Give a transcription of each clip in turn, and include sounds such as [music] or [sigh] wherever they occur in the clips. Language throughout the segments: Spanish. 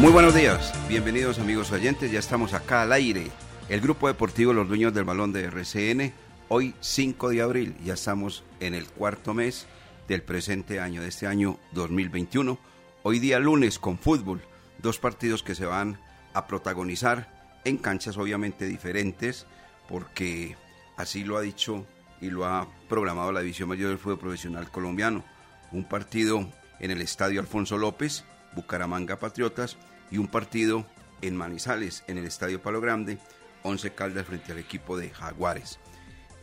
Muy buenos días, bienvenidos amigos oyentes, ya estamos acá al aire. El grupo deportivo Los Dueños del Balón de RCN, hoy 5 de abril, ya estamos en el cuarto mes del presente año, de este año 2021. Hoy día lunes con fútbol, dos partidos que se van a protagonizar en canchas obviamente diferentes, porque así lo ha dicho y lo ha programado la División Mayor del Fútbol Profesional Colombiano. Un partido en el Estadio Alfonso López, Bucaramanga Patriotas, y un partido en Manizales, en el Estadio Palo Grande, Once Caldas frente al equipo de Jaguares.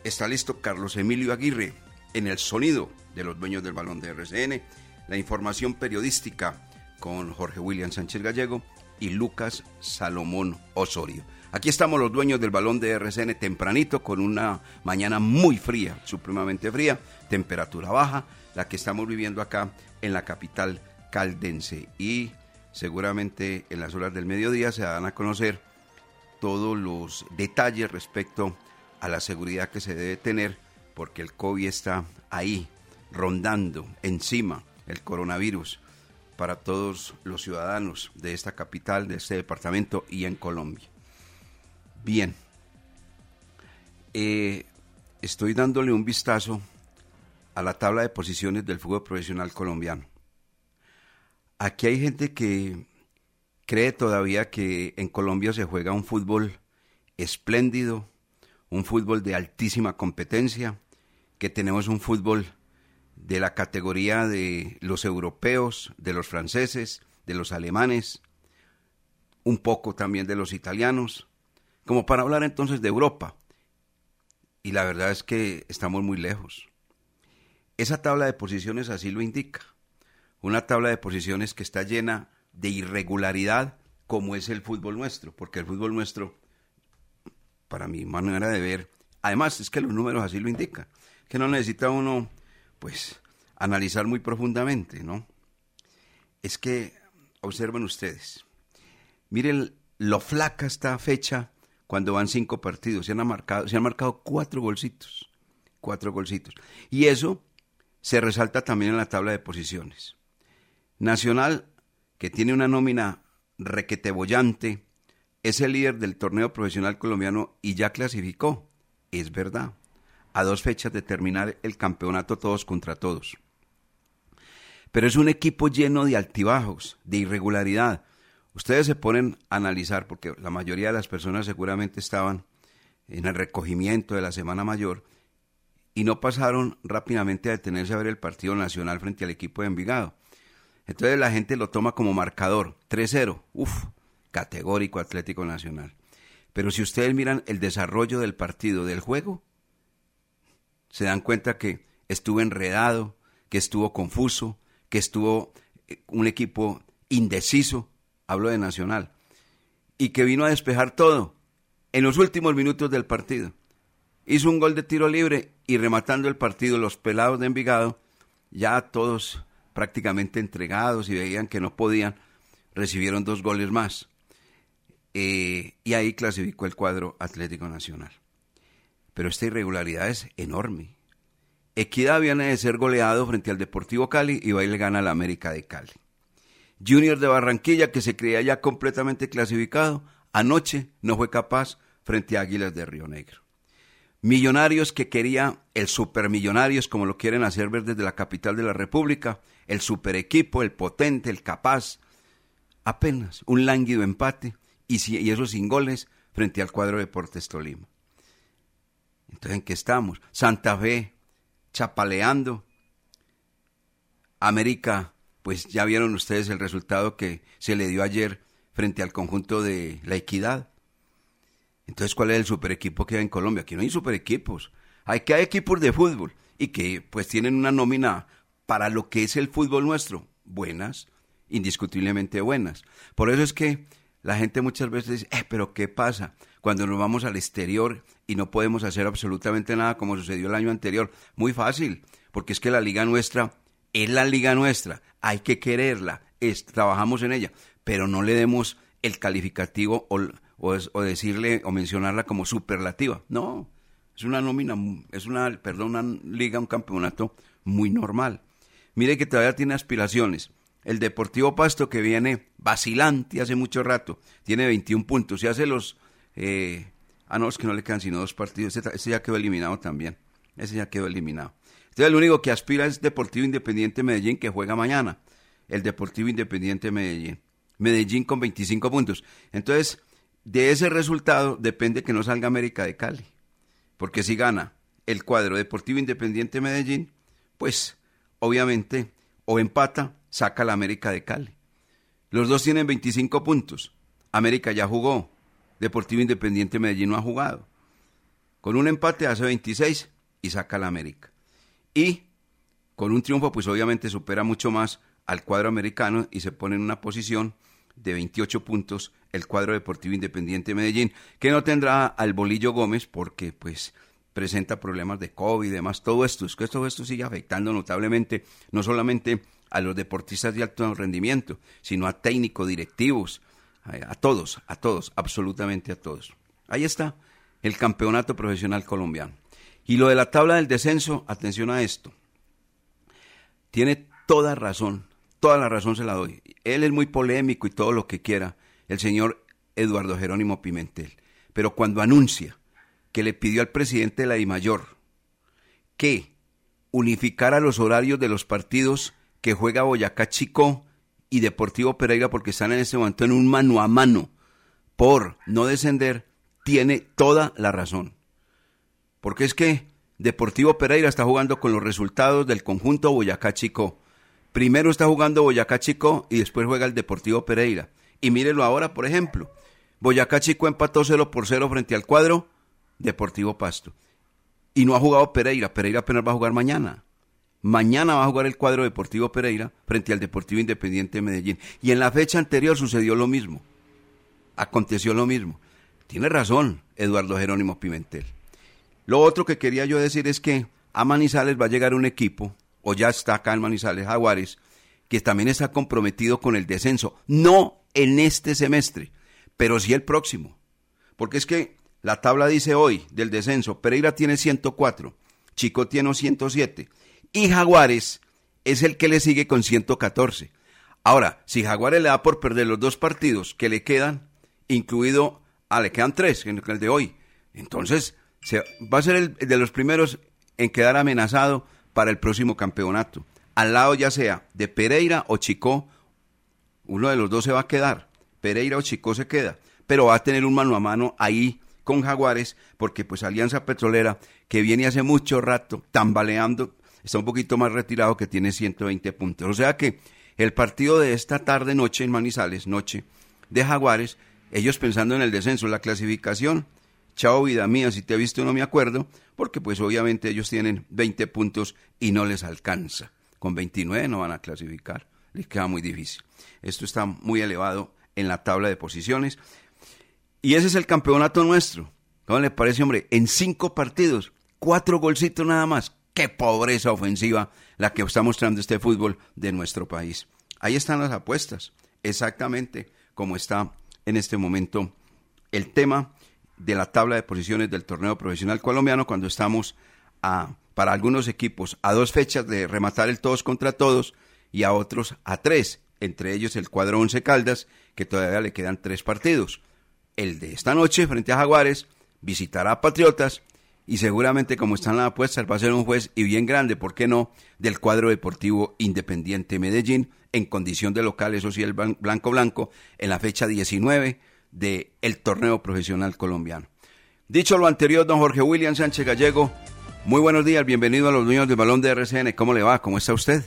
Está listo Carlos Emilio Aguirre en el sonido de los dueños del balón de RCN, la información periodística con Jorge William Sánchez Gallego y Lucas Salomón Osorio. Aquí estamos los dueños del balón de RCN tempranito con una mañana muy fría, supremamente fría, temperatura baja, la que estamos viviendo acá en la capital caldense y seguramente en las horas del mediodía se dan a conocer todos los detalles respecto a la seguridad que se debe tener porque el COVID está ahí, rondando encima el coronavirus para todos los ciudadanos de esta capital, de este departamento y en Colombia. Bien, eh, estoy dándole un vistazo a la tabla de posiciones del fútbol profesional colombiano. Aquí hay gente que cree todavía que en Colombia se juega un fútbol espléndido, un fútbol de altísima competencia, que tenemos un fútbol de la categoría de los europeos, de los franceses, de los alemanes, un poco también de los italianos, como para hablar entonces de Europa. Y la verdad es que estamos muy lejos. Esa tabla de posiciones así lo indica. Una tabla de posiciones que está llena de irregularidad como es el fútbol nuestro, porque el fútbol nuestro, para mi manera de ver, además es que los números así lo indican, que no necesita uno, pues, analizar muy profundamente, ¿no? Es que, observen ustedes, miren lo flaca esta fecha cuando van cinco partidos, se han marcado, se han marcado cuatro golcitos, cuatro golcitos. Y eso se resalta también en la tabla de posiciones. Nacional, que tiene una nómina requetebollante, es el líder del torneo profesional colombiano y ya clasificó. Es verdad. A dos fechas de terminar el campeonato todos contra todos. Pero es un equipo lleno de altibajos, de irregularidad. Ustedes se ponen a analizar, porque la mayoría de las personas seguramente estaban en el recogimiento de la Semana Mayor y no pasaron rápidamente a detenerse a ver el partido nacional frente al equipo de Envigado. Entonces la gente lo toma como marcador, 3-0, uff, categórico Atlético Nacional. Pero si ustedes miran el desarrollo del partido, del juego, se dan cuenta que estuvo enredado, que estuvo confuso, que estuvo eh, un equipo indeciso, hablo de Nacional, y que vino a despejar todo en los últimos minutos del partido. Hizo un gol de tiro libre y rematando el partido, los pelados de Envigado, ya todos prácticamente entregados y veían que no podían, recibieron dos goles más. Eh, y ahí clasificó el cuadro Atlético Nacional. Pero esta irregularidad es enorme. Equidad viene de ser goleado frente al Deportivo Cali y va y le gana la América de Cali. Junior de Barranquilla, que se creía ya completamente clasificado, anoche no fue capaz frente a Águilas de Río Negro. Millonarios que quería el supermillonarios, como lo quieren hacer ver desde la capital de la República, el super equipo, el potente, el capaz. Apenas un lánguido empate y, y eso sin goles frente al cuadro de Deportes Tolima. Entonces, ¿en qué estamos? Santa Fe, chapaleando. América, pues ya vieron ustedes el resultado que se le dio ayer frente al conjunto de la equidad. Entonces, ¿cuál es el super equipo que hay en Colombia? Aquí no hay super equipos. Hay que hay equipos de fútbol y que pues tienen una nómina para lo que es el fútbol nuestro. Buenas, indiscutiblemente buenas. Por eso es que la gente muchas veces dice, eh, pero ¿qué pasa cuando nos vamos al exterior y no podemos hacer absolutamente nada como sucedió el año anterior? Muy fácil, porque es que la liga nuestra es la liga nuestra, hay que quererla, es, trabajamos en ella, pero no le demos el calificativo o, o, decirle o mencionarla como superlativa. No, es una nómina, es una, perdón, una liga, un campeonato muy normal. Mire que todavía tiene aspiraciones. El Deportivo Pasto que viene vacilante hace mucho rato, tiene 21 puntos y hace los... Eh, ah, no, es que no le quedan sino dos partidos. Ese, ya quedó eliminado también. Ese ya quedó eliminado. Entonces el único que aspira es Deportivo Independiente Medellín que juega mañana. El Deportivo Independiente Medellín. Medellín con 25 puntos. Entonces, de ese resultado depende que no salga América de Cali. Porque si gana el cuadro Deportivo Independiente Medellín, pues obviamente o empata saca la América de Cali. Los dos tienen 25 puntos. América ya jugó. Deportivo Independiente Medellín no ha jugado. Con un empate hace 26 y saca la América. Y con un triunfo, pues obviamente supera mucho más al cuadro americano y se pone en una posición de 28 puntos el cuadro Deportivo Independiente Medellín, que no tendrá al Bolillo Gómez porque pues presenta problemas de COVID y demás. Todo esto, es que todo esto sigue afectando notablemente no solamente a los deportistas de alto rendimiento, sino a técnicos, directivos, a, todos, a todos, absolutamente a todos. Ahí está el campeonato profesional colombiano. Y lo de la tabla del descenso, atención a esto. Tiene toda razón, toda la razón se la doy. Él es muy polémico y todo lo que quiera, el señor Eduardo Jerónimo Pimentel. Pero cuando anuncia que le pidió al presidente de la DIMAYOR que unificara los horarios de los partidos que juega Boyacá Chico y Deportivo Pereira porque están en este momento en un mano a mano por no descender, tiene toda la razón. Porque es que Deportivo Pereira está jugando con los resultados del conjunto Boyacá Chico. Primero está jugando Boyacá Chico y después juega el Deportivo Pereira. Y mírelo ahora, por ejemplo. Boyacá Chico empató 0 por 0 frente al cuadro Deportivo Pasto. Y no ha jugado Pereira. Pereira apenas va a jugar mañana. Mañana va a jugar el cuadro Deportivo Pereira frente al Deportivo Independiente de Medellín. Y en la fecha anterior sucedió lo mismo. Aconteció lo mismo. Tiene razón Eduardo Jerónimo Pimentel. Lo otro que quería yo decir es que a Manizales va a llegar un equipo, o ya está acá en Manizales Jaguares, que también está comprometido con el descenso. No en este semestre, pero sí el próximo. Porque es que la tabla dice hoy del descenso, Pereira tiene 104, Chico tiene 107 y Jaguares es el que le sigue con 114. Ahora, si Jaguares le da por perder los dos partidos que le quedan, incluido, ah, le quedan tres, el de hoy, entonces se, va a ser de los primeros en quedar amenazado para el próximo campeonato. Al lado ya sea de Pereira o Chico, uno de los dos se va a quedar. Pereira o Chico se queda, pero va a tener un mano a mano ahí con Jaguares, porque pues Alianza Petrolera, que viene hace mucho rato tambaleando, está un poquito más retirado que tiene 120 puntos. O sea que el partido de esta tarde noche en Manizales, noche de Jaguares, ellos pensando en el descenso, la clasificación, chao vida mía, si te he visto no me acuerdo, porque pues obviamente ellos tienen 20 puntos y no les alcanza. Con 29 no van a clasificar, les queda muy difícil. Esto está muy elevado en la tabla de posiciones. Y ese es el campeonato nuestro. ¿Cómo le parece, hombre? En cinco partidos, cuatro golcitos nada más qué pobreza ofensiva la que está mostrando este fútbol de nuestro país. Ahí están las apuestas, exactamente como está en este momento el tema de la tabla de posiciones del torneo profesional colombiano cuando estamos a, para algunos equipos a dos fechas de rematar el todos contra todos y a otros a tres, entre ellos el cuadro Once Caldas, que todavía le quedan tres partidos. El de esta noche frente a Jaguares visitará a Patriotas y seguramente como están las apuestas va a ser un juez y bien grande, ¿por qué no?, del cuadro deportivo Independiente Medellín en condición de local, eso sí, el blanco blanco, en la fecha 19 del el torneo profesional colombiano. Dicho lo anterior, don Jorge William Sánchez Gallego, muy buenos días, bienvenido a los dueños del balón de RCN, ¿cómo le va? ¿Cómo está usted?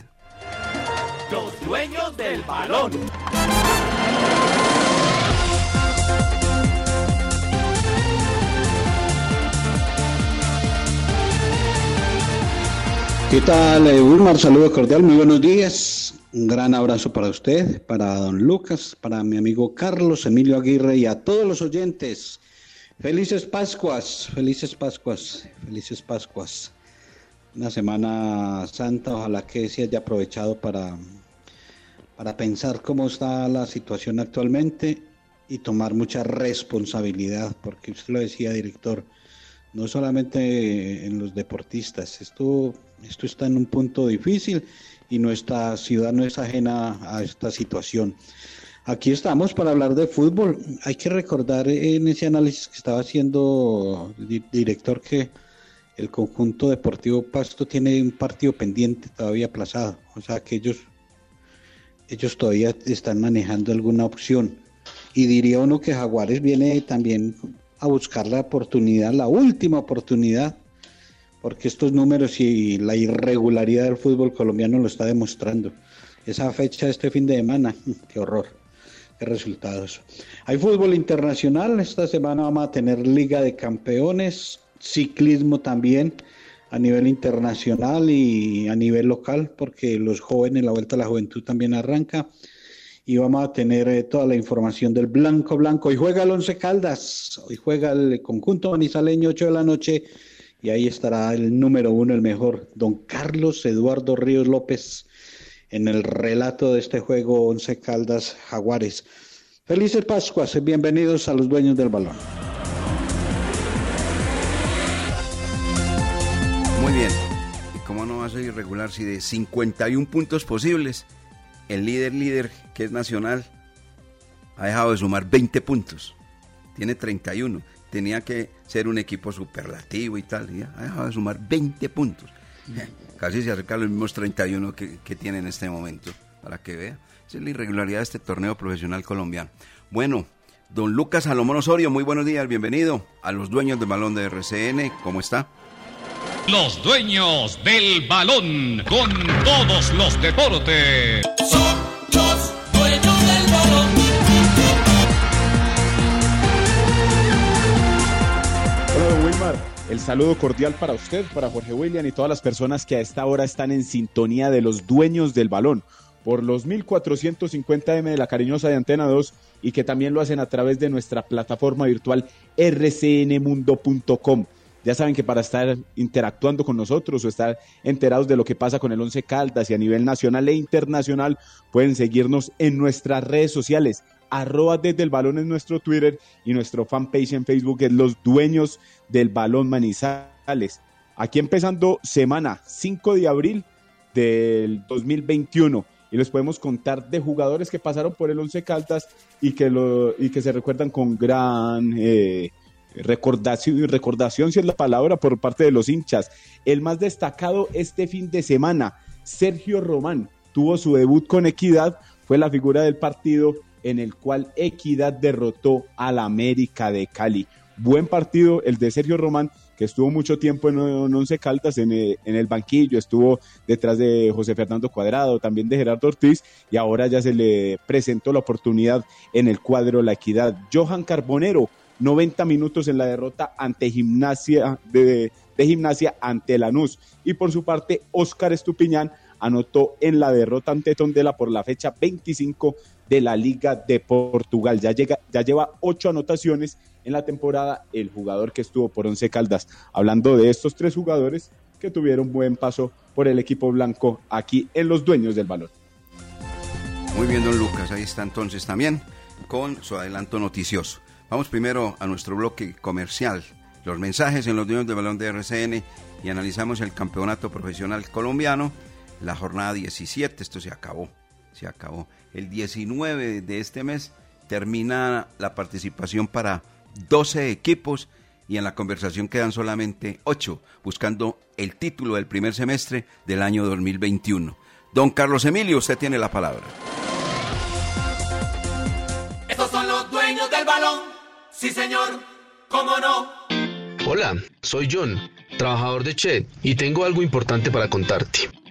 Los dueños del balón. ¿Qué tal, eh, Wilmar? Saludo cordial, muy buenos días. Un gran abrazo para usted, para don Lucas, para mi amigo Carlos Emilio Aguirre y a todos los oyentes. Felices Pascuas, felices Pascuas, felices Pascuas. Una semana santa, ojalá que se haya aprovechado para, para pensar cómo está la situación actualmente y tomar mucha responsabilidad, porque usted lo decía, director, no solamente en los deportistas, esto esto está en un punto difícil y nuestra ciudad no es ajena a esta situación. Aquí estamos para hablar de fútbol. Hay que recordar en ese análisis que estaba haciendo director que el conjunto deportivo Pasto tiene un partido pendiente todavía aplazado. O sea que ellos, ellos todavía están manejando alguna opción. Y diría uno que Jaguares viene también a buscar la oportunidad, la última oportunidad porque estos números y la irregularidad del fútbol colombiano lo está demostrando. Esa fecha este fin de semana, [laughs] qué horror, qué resultados. Hay fútbol internacional, esta semana vamos a tener Liga de Campeones, ciclismo también a nivel internacional y a nivel local, porque los jóvenes, la Vuelta a la Juventud también arranca. Y vamos a tener eh, toda la información del Blanco Blanco. Hoy juega el Once Caldas, hoy juega el conjunto manizaleño 8 de la noche y ahí estará el número uno, el mejor, don Carlos Eduardo Ríos López, en el relato de este juego Once Caldas Jaguares. Felices Pascuas, bienvenidos a los dueños del balón. Muy bien. ¿Y cómo no va a ser irregular si de 51 puntos posibles, el líder líder, que es Nacional, ha dejado de sumar 20 puntos? Tiene 31 tenía que ser un equipo superlativo y tal. Y ya ha dejado de sumar 20 puntos. [laughs] Casi se acerca a los mismos 31 que, que tiene en este momento, para que vea. Esa es la irregularidad de este torneo profesional colombiano. Bueno, don Lucas Salomón Osorio, muy buenos días, bienvenido a los dueños del balón de RCN. ¿Cómo está? Los dueños del balón con todos los deportes. Son El saludo cordial para usted, para Jorge William y todas las personas que a esta hora están en sintonía de los dueños del balón por los 1450M de la cariñosa de Antena 2 y que también lo hacen a través de nuestra plataforma virtual rcnmundo.com. Ya saben que para estar interactuando con nosotros o estar enterados de lo que pasa con el Once Caldas y a nivel nacional e internacional, pueden seguirnos en nuestras redes sociales arroba desde el balón en nuestro Twitter y nuestro fanpage en Facebook es Los Dueños del Balón Manizales. Aquí empezando semana 5 de abril del 2021 y les podemos contar de jugadores que pasaron por el Once Caldas y que, lo, y que se recuerdan con gran eh, recordación, recordación, si es la palabra, por parte de los hinchas. El más destacado este fin de semana, Sergio Román, tuvo su debut con Equidad, fue la figura del partido en el cual Equidad derrotó al América de Cali. Buen partido el de Sergio Román, que estuvo mucho tiempo en, Once Caldas en el, en el, banquillo, estuvo detrás de José Fernando Cuadrado, también de Gerardo Ortiz, y ahora ya se le presentó la oportunidad en el cuadro La Equidad. Johan Carbonero, 90 minutos en la derrota ante Gimnasia de, de Gimnasia ante Lanús. Y por su parte, Óscar Estupiñán anotó en la derrota ante Tondela por la fecha 25 de la Liga de Portugal. Ya, llega, ya lleva ocho anotaciones en la temporada el jugador que estuvo por Once Caldas. Hablando de estos tres jugadores, que tuvieron buen paso por el equipo blanco aquí en los dueños del balón. Muy bien, don Lucas, ahí está entonces también con su adelanto noticioso. Vamos primero a nuestro bloque comercial, los mensajes en los dueños del balón de RCN y analizamos el campeonato profesional colombiano, la jornada 17, esto se acabó, se acabó. El 19 de este mes termina la participación para 12 equipos y en la conversación quedan solamente 8, buscando el título del primer semestre del año 2021. Don Carlos Emilio, usted tiene la palabra. Estos son los dueños del balón. Sí, señor. ¿Cómo no? Hola, soy John, trabajador de Chet, y tengo algo importante para contarte.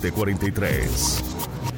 43.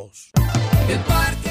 El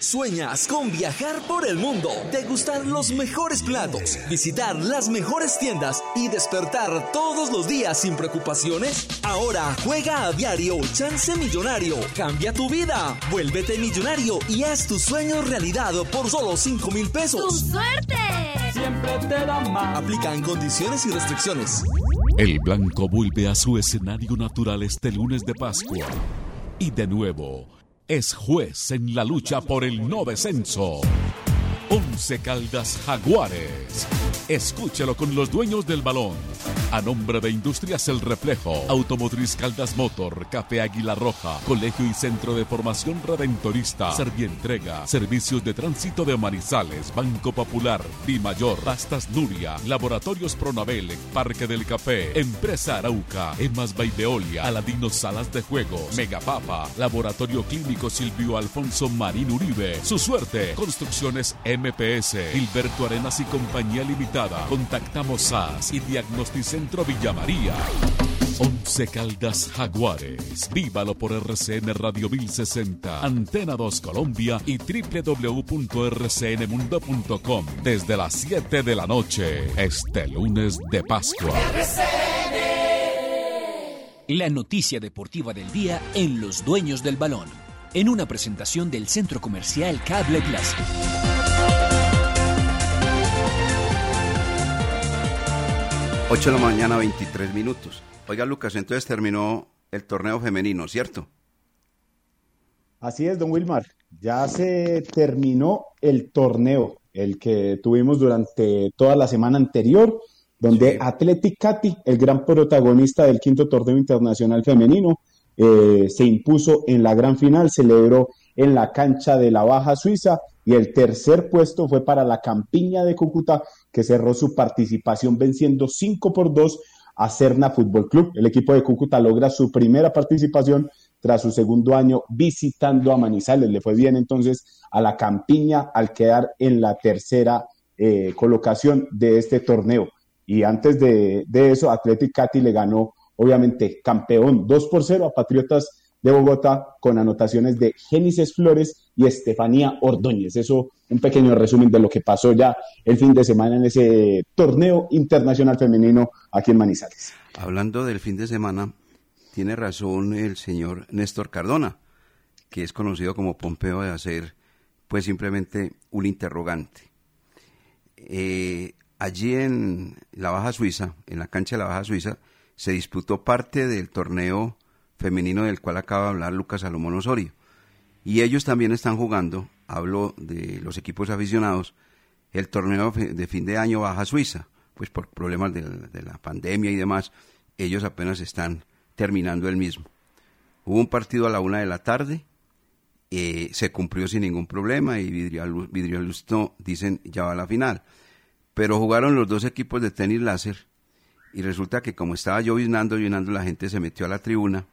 ¿Sueñas con viajar por el mundo, degustar los mejores platos, visitar las mejores tiendas y despertar todos los días sin preocupaciones? Ahora juega a diario Chance Millonario. Cambia tu vida. Vuélvete millonario y haz tus sueños realidad por solo 5 mil pesos. ¡Tu suerte! Siempre te da más. Aplican condiciones y restricciones. El blanco vuelve a su escenario natural este lunes de Pascua. Y de nuevo, es juez en la lucha por el no descenso. Once Caldas Jaguares. Escúchalo con los dueños del balón. A nombre de Industrias El Reflejo, Automotriz Caldas Motor, Café Águila Roja, Colegio y Centro de Formación Redentorista, Servientrega, Servicios de Tránsito de Manizales, Banco Popular, Mayor, Pastas Nuria, Laboratorios Pronabel, Parque del Café, Empresa Arauca, Emas Baideolia, Aladino Salas de Juegos, Megapapa, Laboratorio Clínico Silvio Alfonso Marín Uribe, Su Suerte, Construcciones MPS, Gilberto Arenas y Compañía Limitada, Contactamos SAS y Diagnosticentro Villa María. Once Caldas Jaguares. Vívalo por RCN Radio 1060, Antena 2 Colombia y www.rcnmundo.com desde las 7 de la noche, este lunes de Pascua. La noticia deportiva del día en Los Dueños del Balón, en una presentación del Centro Comercial Cable Clásico. 8 de la mañana, 23 minutos. Oiga, Lucas, entonces terminó el torneo femenino, ¿cierto? Así es, don Wilmar. Ya se terminó el torneo, el que tuvimos durante toda la semana anterior, donde Athletic Cati, el gran protagonista del quinto torneo internacional femenino, eh, se impuso en la gran final, celebró en la cancha de la Baja Suiza y el tercer puesto fue para la Campiña de Cúcuta, que cerró su participación venciendo 5 por 2 a Cerna Fútbol Club. El equipo de Cúcuta logra su primera participación tras su segundo año visitando a Manizales. Le fue bien entonces a la Campiña al quedar en la tercera eh, colocación de este torneo. Y antes de, de eso, Atlético Cati le ganó, obviamente, campeón 2 por 0 a Patriotas de Bogotá con anotaciones de Génesis Flores y Estefanía Ordóñez. Eso, un pequeño resumen de lo que pasó ya el fin de semana en ese torneo internacional femenino aquí en Manizales. Hablando del fin de semana, tiene razón el señor Néstor Cardona, que es conocido como Pompeo de hacer, pues simplemente un interrogante. Eh, allí en la Baja Suiza, en la cancha de la Baja Suiza, se disputó parte del torneo femenino del cual acaba de hablar Lucas Salomón Osorio. Y ellos también están jugando, hablo de los equipos aficionados, el torneo de fin de año Baja Suiza, pues por problemas de, la pandemia y demás, ellos apenas están terminando el mismo. Hubo un partido a la una de la tarde, eh, se cumplió sin ningún problema y Vidrio Lusto dicen ya va a la final. Pero jugaron los dos equipos de tenis láser y resulta que como estaba lloviznando, lloviznando, la gente se metió a la tribuna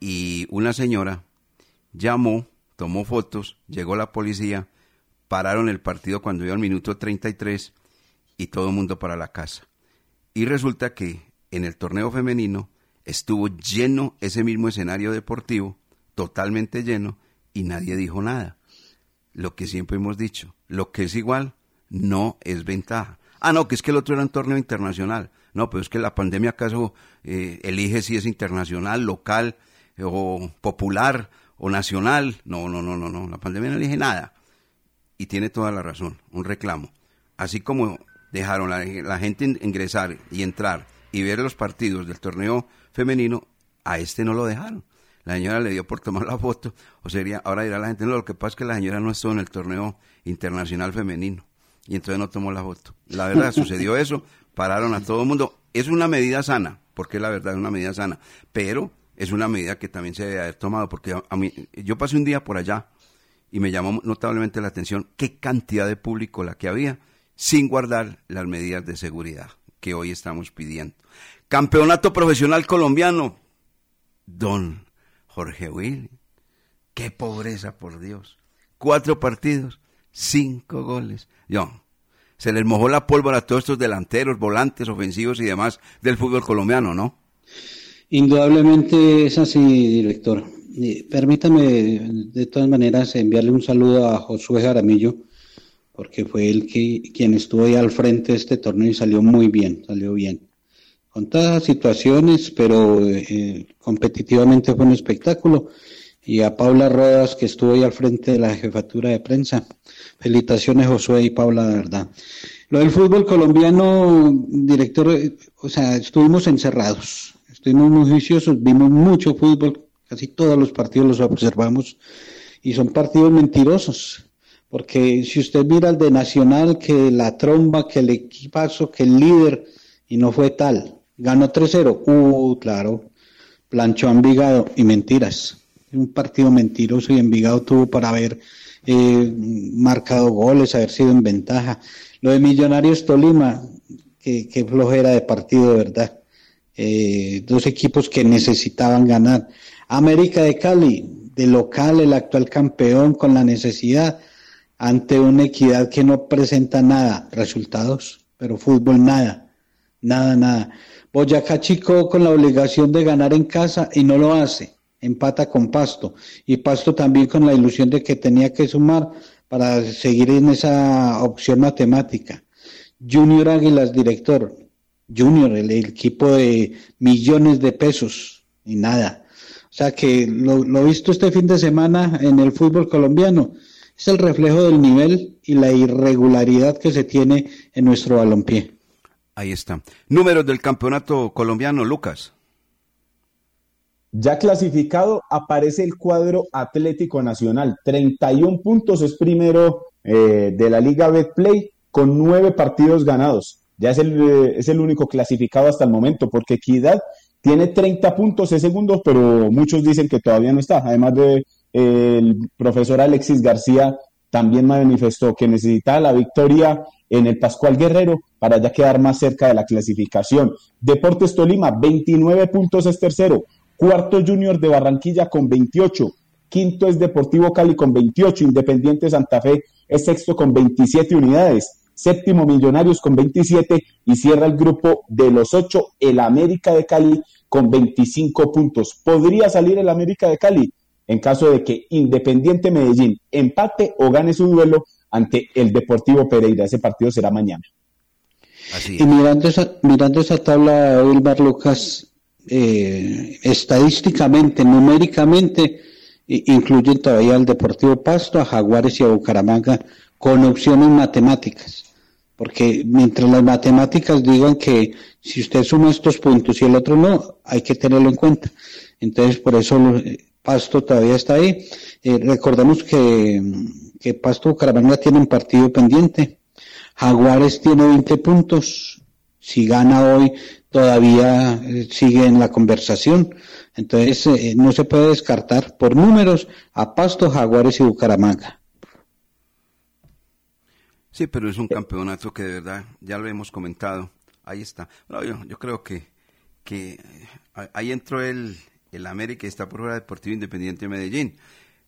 y una señora llamó, tomó fotos, llegó la policía, pararon el partido cuando iba al minuto 33 y todo el mundo para la casa. Y resulta que en el torneo femenino estuvo lleno ese mismo escenario deportivo, totalmente lleno, y nadie dijo nada. Lo que siempre hemos dicho, lo que es igual no es ventaja. Ah, no, que es que el otro era un torneo internacional. No, pero es que la pandemia acaso eh, elige si es internacional, local, o popular o nacional. No, no, no, no, no. La pandemia no elige nada. Y tiene toda la razón, un reclamo. Así como dejaron la, la gente ingresar y entrar y ver los partidos del torneo femenino, a este no lo dejaron. La señora le dio por tomar la foto, o sería, ahora dirá la gente, no, lo que pasa es que la señora no estuvo en el torneo internacional femenino, y entonces no tomó la foto. La verdad, [laughs] sucedió eso, pararon a todo el mundo. Es una medida sana, porque la verdad es una medida sana, pero es una medida que también se debe haber tomado, porque a, mí, yo pasé un día por allá y me llamó notablemente la atención qué cantidad de público la que había sin guardar las medidas de seguridad que hoy estamos pidiendo. Campeonato profesional colombiano, don Jorge Will, qué pobreza por Dios. Cuatro partidos, cinco goles. Yo, se les mojó la pólvora a todos estos delanteros, volantes, ofensivos y demás del fútbol colombiano, ¿no? Indudablemente es así, director. Permítame de todas maneras enviarle un saludo a Josué Jaramillo, porque fue él que, quien estuvo ahí al frente de este torneo y salió muy bien, salió bien. Con todas situaciones, pero eh, competitivamente fue un espectáculo. Y a Paula Rodas, que estuvo ahí al frente de la jefatura de prensa. Felicitaciones, Josué y Paula, de verdad. Lo del fútbol colombiano, director, eh, o sea, estuvimos encerrados estuvimos muy juiciosos, vimos mucho fútbol, casi todos los partidos los observamos y son partidos mentirosos. Porque si usted mira el de Nacional, que la tromba, que el equipazo, que el líder, y no fue tal. Ganó 3-0. Uh, claro. Planchó a Envigado y mentiras. Un partido mentiroso y Envigado tuvo para haber eh, marcado goles, haber sido en ventaja. Lo de Millonarios Tolima, que, flojera de partido, verdad. Eh, dos equipos que necesitaban ganar. América de Cali, de local, el actual campeón con la necesidad ante una equidad que no presenta nada, resultados, pero fútbol nada, nada, nada. Boyacá Chico con la obligación de ganar en casa y no lo hace, empata con Pasto y Pasto también con la ilusión de que tenía que sumar para seguir en esa opción matemática. Junior Águilas, director, Junior, el, equipo de millones de pesos y nada. O sea que lo, lo visto este fin de semana en el fútbol colombiano es el reflejo del nivel y la irregularidad que se tiene en nuestro balompié. Ahí está. Números del campeonato colombiano, Lucas. Ya clasificado aparece el cuadro Atlético Nacional. 31 puntos es primero eh, de la Liga Betplay con nueve partidos ganados. Ya es el, eh, es el único clasificado hasta el momento porque Equidad tiene 30 puntos, es segundo, pero muchos dicen que todavía no está. Además de el profesor Alexis García también manifestó que necesitaba la victoria en el Pascual Guerrero para ya quedar más cerca de la clasificación. Deportes Tolima, 29 puntos es tercero. Cuarto Junior de Barranquilla con 28. Quinto es Deportivo Cali con 28. Independiente Santa Fe es sexto con 27 unidades. Séptimo Millonarios con 27 y cierra el grupo de los ocho el América de Cali con 25 puntos. ¿Podría salir el América de Cali? en caso de que Independiente Medellín empate o gane su duelo ante el Deportivo Pereira. Ese partido será mañana. Y mirando esa, mirando esa tabla, Wilmar Lucas, eh, estadísticamente, numéricamente, incluyen todavía al Deportivo Pasto, a Jaguares y a Bucaramanga con opciones matemáticas. Porque mientras las matemáticas digan que si usted suma estos puntos y el otro no, hay que tenerlo en cuenta. Entonces, por eso Pasto todavía está ahí. Eh, recordemos que, que Pasto Bucaramanga tiene un partido pendiente. Jaguares tiene 20 puntos. Si gana hoy, todavía eh, sigue en la conversación. Entonces, eh, no se puede descartar por números a Pasto, Jaguares y Bucaramanga. Sí, pero es un campeonato que de verdad, ya lo hemos comentado. Ahí está. yo, yo creo que, que ahí entró el, el América está por fuera Deportivo Independiente de Medellín.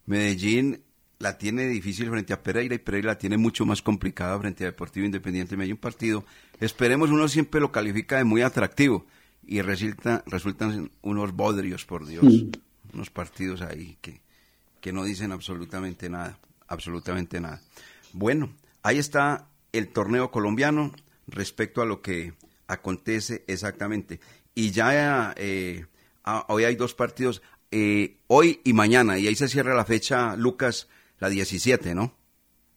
Medellín la tiene difícil frente a Pereira y Pereira la tiene mucho más complicada frente a Deportivo Independiente de Medellín. Un partido, esperemos, uno siempre lo califica de muy atractivo y resulta, resultan unos bodrios, por Dios. Unos partidos ahí que, que no dicen absolutamente nada, absolutamente nada. Bueno, ahí está el torneo colombiano respecto a lo que acontece exactamente. Y ya eh, Ah, hoy hay dos partidos, eh, hoy y mañana, y ahí se cierra la fecha, Lucas, la 17, ¿no?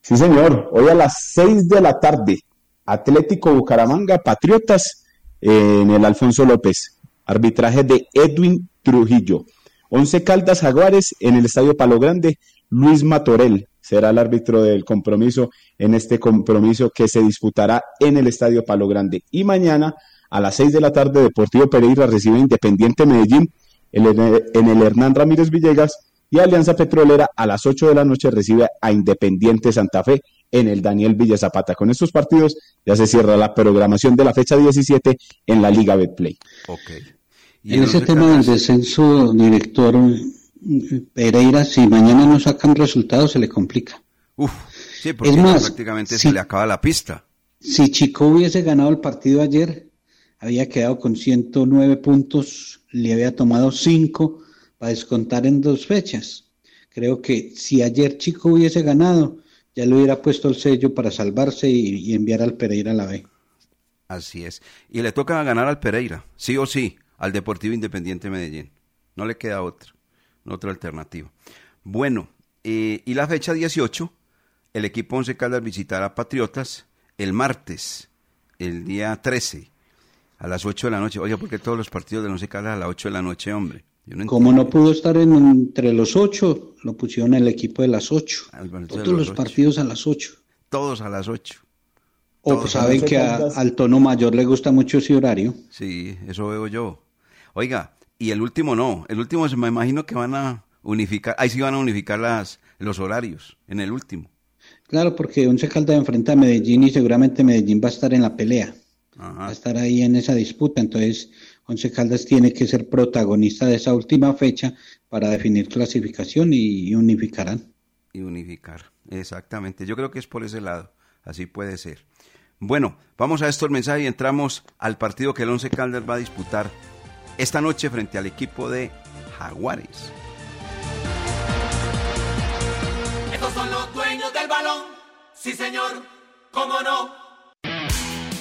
Sí, señor, hoy a las 6 de la tarde, Atlético Bucaramanga, Patriotas, en el Alfonso López, arbitraje de Edwin Trujillo. Once Caldas Jaguares en el Estadio Palo Grande, Luis Matorel será el árbitro del compromiso en este compromiso que se disputará en el Estadio Palo Grande. Y mañana a las 6 de la tarde, Deportivo Pereira recibe Independiente Medellín en el Hernán Ramírez Villegas y Alianza Petrolera a las 8 de la noche recibe a Independiente Santa Fe en el Daniel Villa Zapata. Con estos partidos ya se cierra la programación de la fecha 17 en la Liga Betplay. Okay. en ese tema del descenso, director Pereira, si mañana no sacan resultados, se le complica. Uf, sí, porque prácticamente se le acaba la pista. Si Chico hubiese ganado el partido ayer, había quedado con 109 puntos, le había tomado 5 para descontar en dos fechas. Creo que si ayer Chico hubiese ganado, ya le hubiera puesto el sello para salvarse y, enviar al Pereira a la B. Así es. Y le toca ganar al Pereira, sí o sí, al Deportivo Independiente Medellín. No le queda otro, otra alternativa. Bueno, eh, y la fecha 18, el equipo Once Caldas visitará a Patriotas el martes, el día 13 a las 8 de la noche. Oye, ¿por qué todos los partidos de Once Caldas a las 8 de la noche, hombre? Como no pudo estar entre los 8, lo pusieron en el equipo de las 8. Ah, todos los, partidos a las 8. Todos a las 8. O pues saben que a- al tono mayor le gusta mucho ese horario. Sí, eso veo yo. Oiga, y el último no. El último se me imagino que van a unificar, ahí sí van a unificar las, los horarios, en el último. Claro, porque Once Caldas enfrenta a Medellín y seguramente Medellín va a estar en la pelea. Va a estar ahí en esa disputa. Entonces, Once Caldas tiene que ser protagonista de esa última fecha para definir clasificación y, y unificarán. Y unificar, exactamente. Yo creo que es por ese lado, así puede ser. Bueno, vamos a estos mensajes y entramos al partido que el Once Caldas va a disputar esta noche frente al equipo de Jaguares. Estos son los dueños del balón. Sí, señor. ¿Cómo no?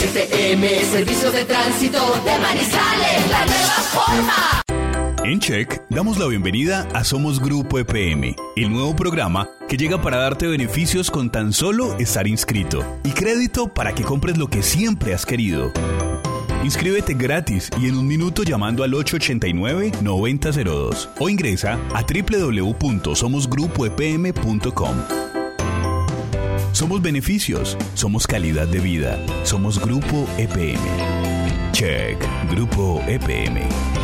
STM, Servicio de Tránsito de Manizales, la nueva forma. En Check damos la bienvenida a Somos Grupo EPM, el nuevo programa que llega para darte beneficios con tan solo estar inscrito y crédito para que compres lo que siempre has querido. Inscríbete gratis y en un minuto llamando al 889-9002 o ingresa a www.somosgrupoepm.com. Somos beneficios, somos calidad de vida, somos Grupo EPM. Check, Grupo EPM.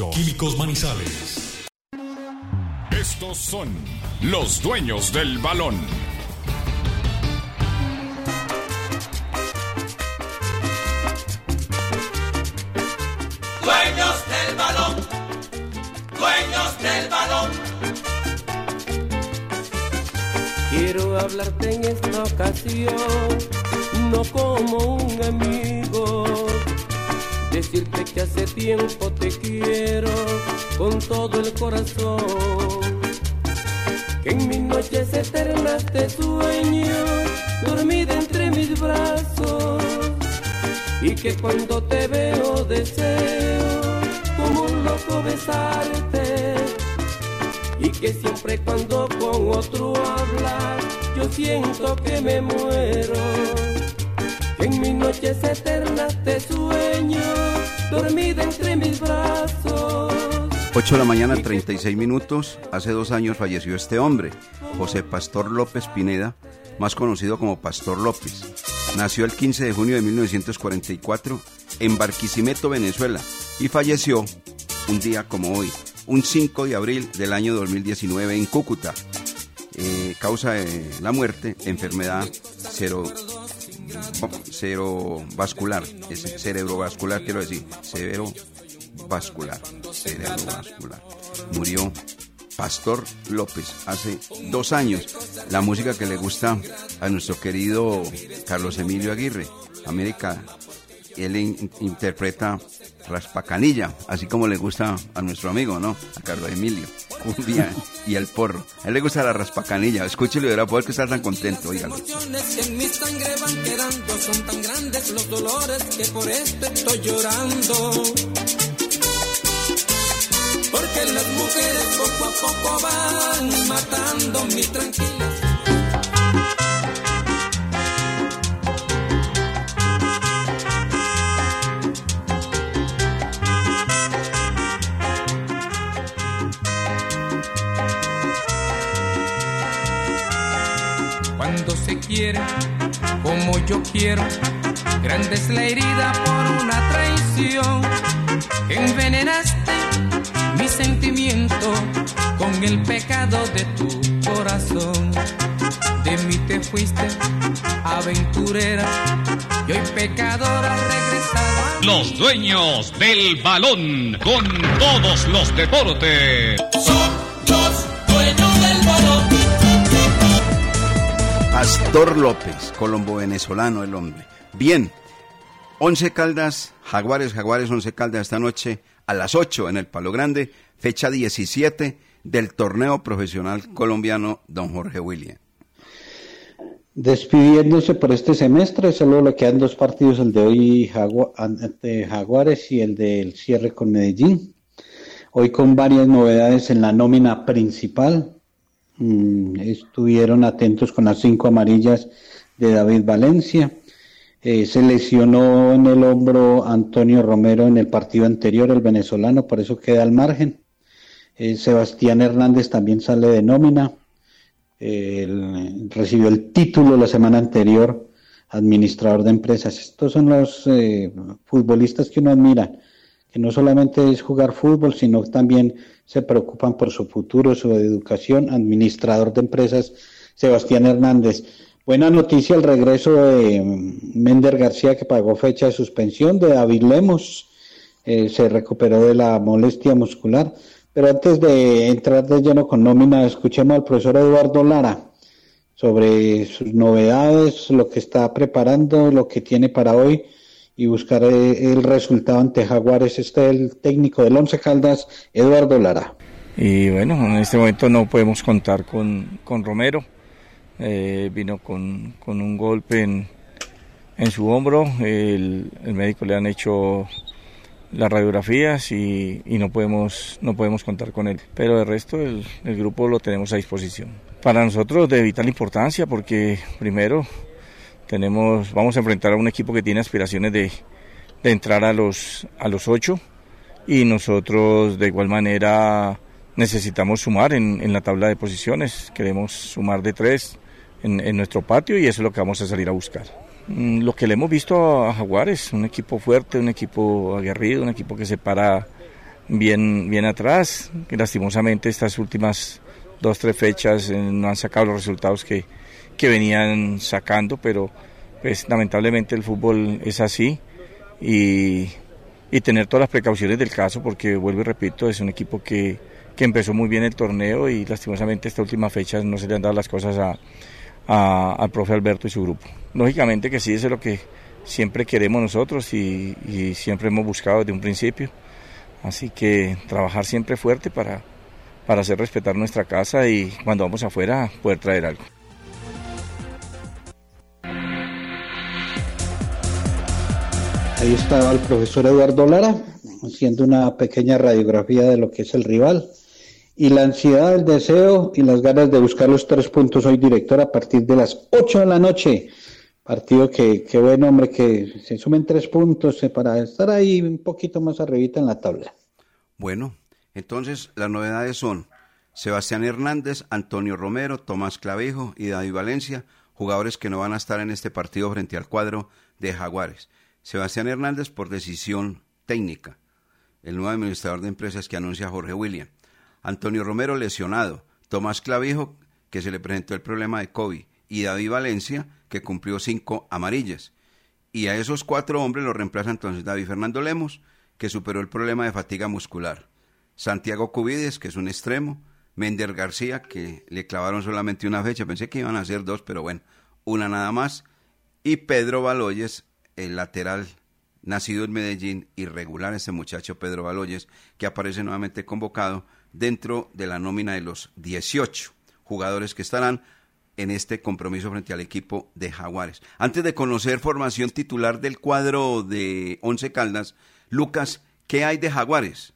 Químicos Manizales. Estos son los dueños del balón. Dueños del balón. Dueños del balón. Quiero hablarte en esta ocasión, no como un amigo. Decirte que hace tiempo te quiero con todo el corazón. Que en mis noches eternas te sueño, dormida entre mis brazos. Y que cuando te veo deseo, como un loco besarte y que siempre cuando con otro hablas yo siento que me muero. En mis noches eternas te sueño, dormida entre mis brazos. 8 de la mañana, 36 minutos. Hace dos años falleció este hombre, José Pastor López Pineda, más conocido como Pastor López. Nació el 15 de junio de 1944 en Barquisimeto, Venezuela, y falleció un día como hoy, un 5 de abril del año 2019 en Cúcuta. Eh, causa de la muerte, enfermedad cero, cerebrovascular, es cerebrovascular quiero decir, cerebrovascular, cerebrovascular. Murió Pastor López hace dos años. La música que le gusta a nuestro querido Carlos Emilio Aguirre, América. Él in- interpreta Raspacanilla, así como le gusta a nuestro amigo, ¿no? A Carlos Emilio, cumbia [laughs] y el porro. A él le gusta la Raspacanilla. Escúchelo y verá por qué está tan contento, oígalo. emociones que en mi sangre van quedando son tan grandes los dolores que por esto estoy llorando. Porque las mujeres poco a poco van matando mi tranquilidad. Yo quiero, grande es la herida por una traición. Envenenaste mi sentimiento con el pecado de tu corazón. De mí te fuiste aventurera y hoy pecadora regresada. Los dueños del balón con todos los deportes. Pastor López, colombo venezolano el hombre. Bien, Once Caldas, Jaguares, Jaguares, Once Caldas esta noche a las 8 en el Palo Grande, fecha 17 del torneo profesional colombiano Don Jorge William. Despidiéndose por este semestre, solo le quedan dos partidos, el de hoy ante Jaguares y el del cierre con Medellín. Hoy con varias novedades en la nómina principal. Mm, estuvieron atentos con las cinco amarillas de David Valencia. Eh, se lesionó en el hombro Antonio Romero en el partido anterior, el venezolano, por eso queda al margen. Eh, Sebastián Hernández también sale de nómina. Recibió el título la semana anterior, administrador de empresas. Estos son los eh, futbolistas que uno admira, que no solamente es jugar fútbol, sino también se preocupan por su futuro, su educación. Administrador de empresas, Sebastián Hernández. Buena noticia el regreso de mm, Mender García, que pagó fecha de suspensión, de David Lemos, eh, se recuperó de la molestia muscular. Pero antes de entrar de lleno con nómina, escuchemos al profesor Eduardo Lara sobre sus novedades, lo que está preparando, lo que tiene para hoy y buscar el resultado ante Jaguares. Este es el técnico del Once Caldas, Eduardo Lara. Y bueno, en este momento no podemos contar con, con Romero. Eh, vino con, con un golpe en, en su hombro. El, el médico le han hecho las radiografías y, y no, podemos, no podemos contar con él. Pero de resto el, el grupo lo tenemos a disposición. Para nosotros de vital importancia porque primero tenemos, vamos a enfrentar a un equipo que tiene aspiraciones de, de entrar a los, a los ocho y nosotros de igual manera necesitamos sumar en, en la tabla de posiciones, queremos sumar de tres en, en nuestro patio y eso es lo que vamos a salir a buscar. Mm, Lo que le hemos visto a Jaguares, un equipo fuerte, un equipo aguerrido, un equipo que se para bien, bien atrás, lastimosamente estas últimas dos, tres fechas eh, no han sacado los resultados que, que venían sacando, pero pues lamentablemente el fútbol es así y, tener todas las precauciones del caso, porque vuelvo y repito, es un equipo que, que empezó muy bien el torneo y lastimosamente esta última fecha no se le han dado las cosas a- al profe Alberto y su grupo. Lógicamente que sí, eso es lo que siempre queremos nosotros y, y siempre hemos buscado desde un principio. Así que trabajar siempre fuerte para, para hacer respetar nuestra casa y cuando vamos afuera poder traer algo. Ahí estaba el profesor Eduardo Lara haciendo una pequeña radiografía de lo que es el rival. Y la ansiedad, el deseo y las ganas de buscar los tres puntos hoy, director, a partir de las 8 de la noche. Partido que, que bueno, hombre, que se sumen tres puntos eh, para estar ahí un poquito más arribita en la tabla. Bueno, entonces las novedades son Sebastián Hernández, Antonio Romero, Tomás Clavijo y David Valencia, jugadores que no van a estar en este partido frente al cuadro de Jaguares. Sebastián Hernández por decisión técnica, el nuevo administrador de empresas que anuncia Jorge William. Antonio Romero lesionado, Tomás Clavijo que se le presentó el problema de COVID y David Valencia que cumplió cinco amarillas. Y a esos cuatro hombres los reemplaza entonces David Fernando Lemos, que superó el problema de fatiga muscular. Santiago Cubides, que es un extremo, Mender García, que le clavaron solamente una fecha, pensé que iban a ser dos, pero bueno, una nada más. Y Pedro Baloyes, el lateral nacido en Medellín, irregular este muchacho Pedro Baloyes, que aparece nuevamente convocado dentro de la nómina de los 18 jugadores que estarán en este compromiso frente al equipo de Jaguares. Antes de conocer formación titular del cuadro de Once Caldas, Lucas, ¿qué hay de Jaguares?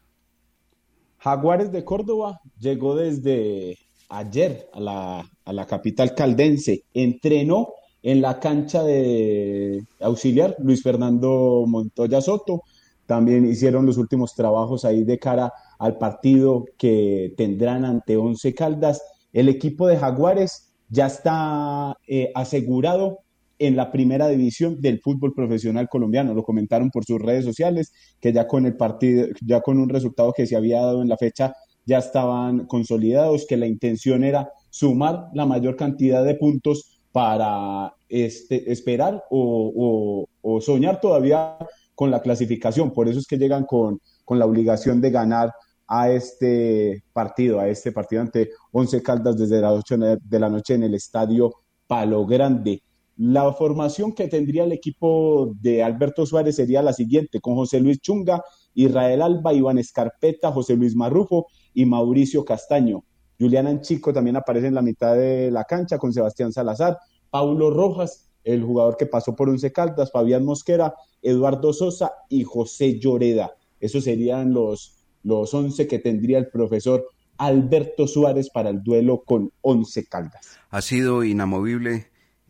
Jaguares de Córdoba llegó desde ayer a la, a la capital caldense, entrenó en la cancha de auxiliar Luis Fernando Montoya Soto, también hicieron los últimos trabajos ahí de cara al partido que tendrán ante Once Caldas. El equipo de Jaguares ya está eh, asegurado en la primera división del fútbol profesional colombiano. Lo comentaron por sus redes sociales, que ya con el partido, ya con un resultado que se había dado en la fecha, ya estaban consolidados, que la intención era sumar la mayor cantidad de puntos para este, esperar o, soñar todavía con la clasificación. Por eso es que llegan con, con la obligación de ganar a este partido, a este partido ante Once Caldas desde las 8 de la noche en el estadio Palo Grande. La formación que tendría el equipo de Alberto Suárez sería la siguiente, con José Luis Chunga, Israel Alba, Iván Escarpeta, José Luis Marrufo y Mauricio Castaño. Julián Anchico también aparece en la mitad de la cancha con Sebastián Salazar, Paulo Rojas, el jugador que pasó por Once Caldas, Fabián Mosquera, Eduardo Sosa y José Lloreda. Esos serían los, los 11 que tendría el profesor Alberto Suárez para el duelo con Once Caldas. Ha sido inamovible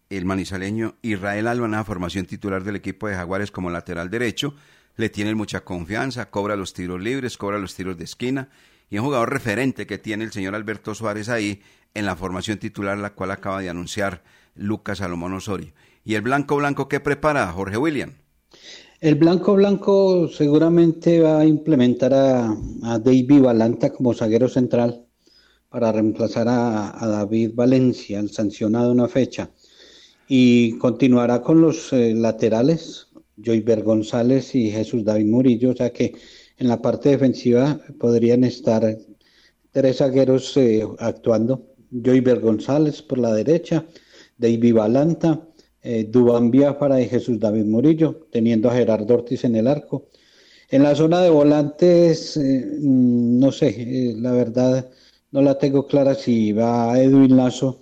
el manizaleño Israel Alba en la formación titular del equipo de Jaguares como lateral derecho. Le tiene mucha confianza, cobra los tiros libres, cobra los tiros de esquina y un jugador referente que tiene el señor Alberto Suárez ahí en la formación titular, la cual acaba de anunciar Lucas Salomón Osorio. ¿Y el blanco blanco qué prepara Jorge William? El blanco blanco seguramente va a implementar a, a David Balanta como zaguero central para reemplazar a, David Valencia, el sancionado una fecha. Y continuará con los eh, laterales, Joyver González y Jesús David Murillo, o sea que en la parte defensiva podrían estar tres zagueros eh, actuando. Joyver González por la derecha, David Balanta, eh, Dubán Biafara y Jesús David Murillo, teniendo a Gerardo Ortiz en el arco. En la zona de volantes, eh, mm, no sé, eh, la verdad no la tengo clara si va Edwin Lazo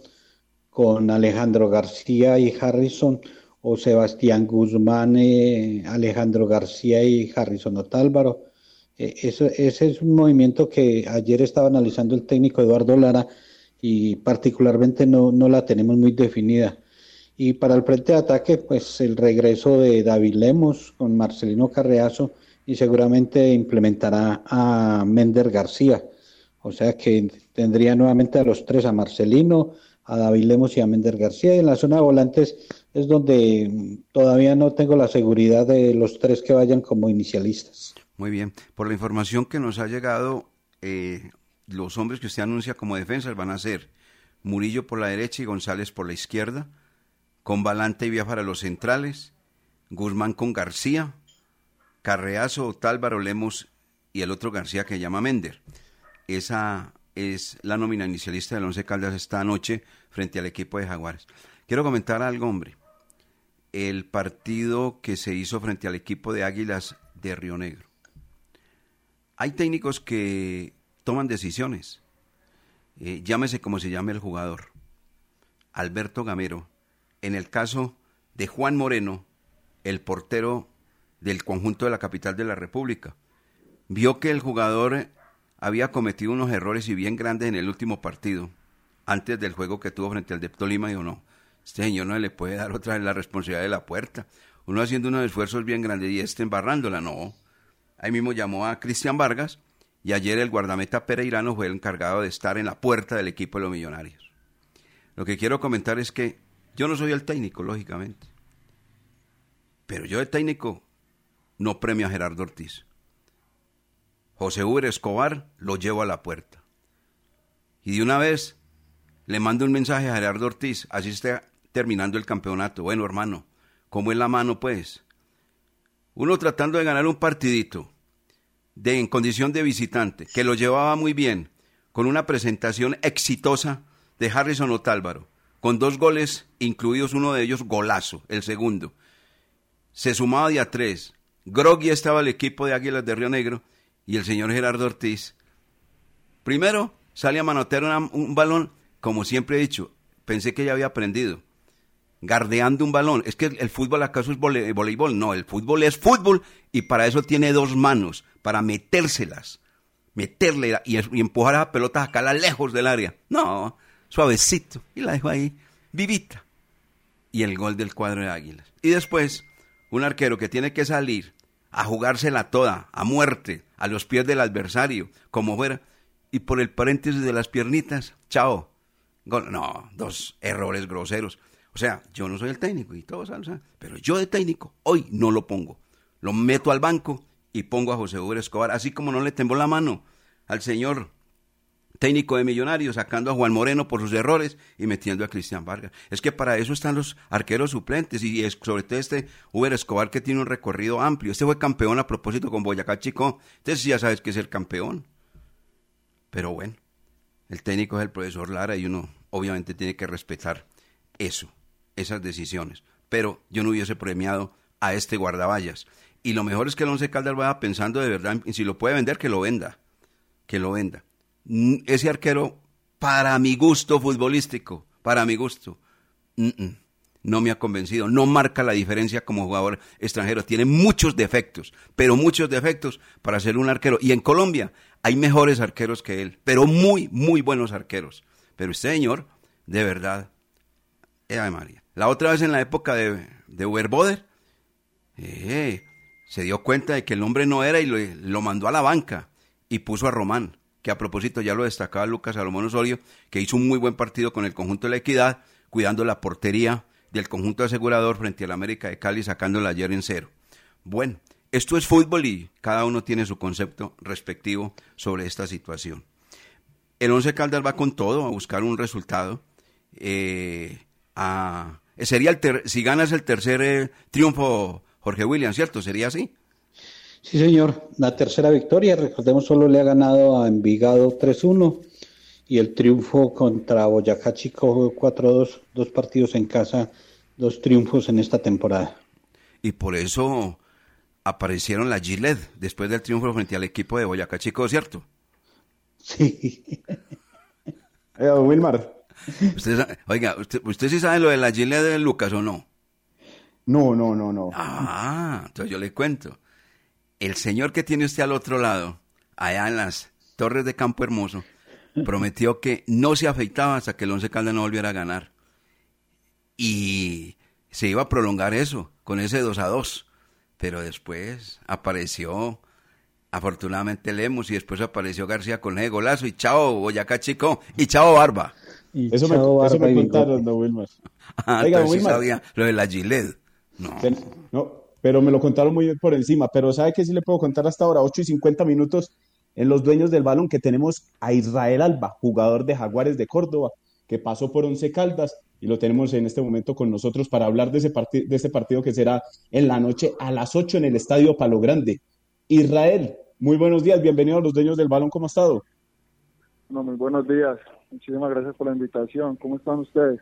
con Alejandro García y Harrison o Sebastián Guzmán, Alejandro García y Harrison Otálvaro. Eso, ese es un movimiento que ayer estaba analizando el técnico Eduardo Lara y particularmente no, no la tenemos muy definida. Y para el frente de ataque, pues el regreso de David Lemos con Marcelino Carreazo y seguramente implementará a Mender García. O sea que tendría nuevamente a los tres, a Marcelino, a David Lemos y a Mender García. Y en la zona de volantes es donde todavía no tengo la seguridad de los tres que vayan como inicialistas. Muy bien. Por la información que nos ha llegado, eh, los hombres que usted anuncia como defensas van a ser Murillo por la derecha y González por la izquierda con Balante y Vía para los centrales, Guzmán con García, Carreazo, Otálvaro, Lemos y el otro García que llama Mender. Esa es la nómina inicialista del Once Caldas esta noche frente al equipo de Jaguares. Quiero comentar algo, hombre. El partido que se hizo frente al equipo de Águilas de Río Negro. Hay técnicos que toman decisiones. Eh, llámese como se llame el jugador. Alberto Gamero en el caso de Juan Moreno, el portero del conjunto de la capital de la República. Vio que el jugador había cometido unos errores y bien grandes en el último partido, antes del juego que tuvo frente al de Tolima, y dijo, no, este señor no le puede dar otra vez la responsabilidad de la puerta. Uno haciendo unos esfuerzos bien grandes y este embarrándola, no. Ahí mismo llamó a Cristian Vargas y ayer el guardameta Pereirano fue el encargado de estar en la puerta del equipo de los millonarios. Lo que quiero comentar es que yo no soy el técnico, lógicamente. Pero yo el técnico no premio a Gerardo Ortiz. José Uber Escobar lo llevo a la puerta. Y de una vez le mando un mensaje a Gerardo Ortiz, así está terminando el campeonato. Bueno, hermano, ¿cómo es la mano, pues? Uno tratando de ganar un partidito de, en condición de visitante, que lo llevaba muy bien. con una presentación exitosa de Harrison Otálvaro, con dos goles, incluidos uno de ellos golazo, el segundo. Se sumaba de a tres. Groggy estaba el equipo de Águilas de Río Negro y el señor Gerardo Ortiz. Primero sale a manotear un balón, como siempre he dicho, pensé que ya había aprendido. Gardeando un balón. Es que el, fútbol acaso es vole- voleibol. No, el fútbol es fútbol y para eso tiene dos manos, para metérselas. Meterle y, empujar a la pelota, sacarla lejos del área. No, suavecito. Y la dejo ahí, vivita. Y el gol del cuadro de Águilas. Y después, un arquero que tiene que salir a jugársela toda, a muerte, a los pies del adversario, como fuera, y por el paréntesis de las piernitas, chao. Gol. No, dos errores groseros. O sea, yo no soy el técnico y todo salsa, pero yo de técnico hoy no lo pongo. Lo meto al banco y pongo a José Hugo Escobar, así como no le tembló la mano al señor técnico de Millonarios, sacando a Juan Moreno por sus errores y metiendo a Cristian Vargas. Es que para eso están los arqueros suplentes y sobre todo este Uber Escobar que tiene un recorrido amplio. Este fue campeón a propósito con Boyacá Chico. Entonces ya sabes que es el campeón. Pero bueno, el técnico es el profesor Lara y uno obviamente tiene que respetar eso, esas decisiones. Pero yo no hubiese premiado a este guardaballas. Y lo mejor es que el Once Caldas vaya pensando de verdad, si lo puede vender, que lo venda. Que lo venda. Mm, Ese arquero, para mi gusto futbolístico, para mi gusto, mm, mm, no me ha convencido. No marca la diferencia como jugador extranjero. Tiene muchos defectos, pero muchos defectos para ser un arquero. Y en Colombia hay mejores arqueros que él, pero muy, muy buenos arqueros. Pero este señor, de verdad, eh, Ave María. La otra vez en la época de, de Uberboder, eh, se dio cuenta de que el hombre no era y lo, lo mandó a la banca y puso a Román, que a propósito ya lo destacaba Lucas Salomón Osorio, que hizo un muy buen partido con el conjunto de la equidad, cuidando la portería del conjunto asegurador frente al América de Cali, sacándola ayer en cero. Bueno, esto es fútbol y cada uno tiene su concepto respectivo sobre esta situación. El Once Caldas va con todo a buscar un resultado. eh, sería si ganas el tercer eh, triunfo, Jorge William, ¿cierto? ¿Sería así? Sí, señor. La tercera victoria, recordemos, solo le ha ganado a Envigado 3-1 y el triunfo contra Boyacá Chico 4-2, dos partidos en casa, dos triunfos en esta temporada. Y por eso aparecieron las Gillette después del triunfo frente al equipo de Boyacá Chico, ¿cierto? Sí. Eh, Wilmar. Usted, oiga, usted, ¿usted sí sabe lo de la Gillette de Lucas o no? No, no, no, no. Ah, entonces yo le cuento. El señor que tiene usted al otro lado, allá en las torres de Campo Hermoso, [laughs] prometió que no se afeitaba hasta que el Once Caldas no volviera a ganar. Y se iba a prolongar eso, con ese 2 a 2. Pero después apareció, afortunadamente Lemos, y después apareció García con ese golazo, y chao Boyacá Chico, y chao Barba. Eso me, Chao, eso Barba me y contaron, don Wilmar. [laughs] Ah, Oiga, entonces sí Wilmar. sabía lo de la Gillette. No. Pero me lo contaron muy bien por encima. Pero ¿sabe qué sí le puedo contar hasta ahora? 8 y 50 minutos en los dueños del balón que tenemos a Israel Alba, jugador de Jaguares de Córdoba, que pasó por Once Caldas y lo tenemos en este momento con nosotros para hablar de, ese de este partido que será en la noche a las 8 en el Estadio Palo Grande. Israel, muy buenos días, bienvenido a los dueños del balón, ¿cómo ha estado? No, muy buenos días. Muchísimas gracias por la invitación. ¿Cómo están ustedes?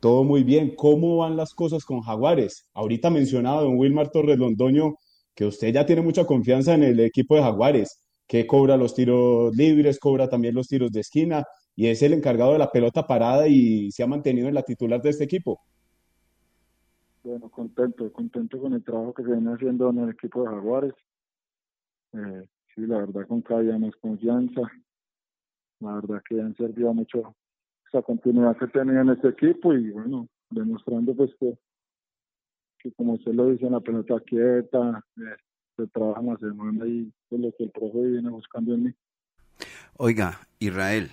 Todo muy bien. ¿Cómo van las cosas con Jaguares? Ahorita mencionaba don Wilmar Torres Londoño que usted ya tiene mucha confianza en el equipo de Jaguares, que cobra los tiros libres, cobra también los tiros de esquina y es el encargado de la pelota parada y se ha mantenido en la titular de este equipo. Bueno, contento, contento con el trabajo que se viene haciendo en el equipo de Jaguares. Eh, sí, la verdad, con cada día más confianza. La verdad que han servido mucho esa continuidad que tenía en este equipo y bueno, demostrando pues que, que como usted lo dice, en la pelota quieta, eh, se trabaja más semana y pues, lo que el profe viene buscando en mí. Oiga, Israel,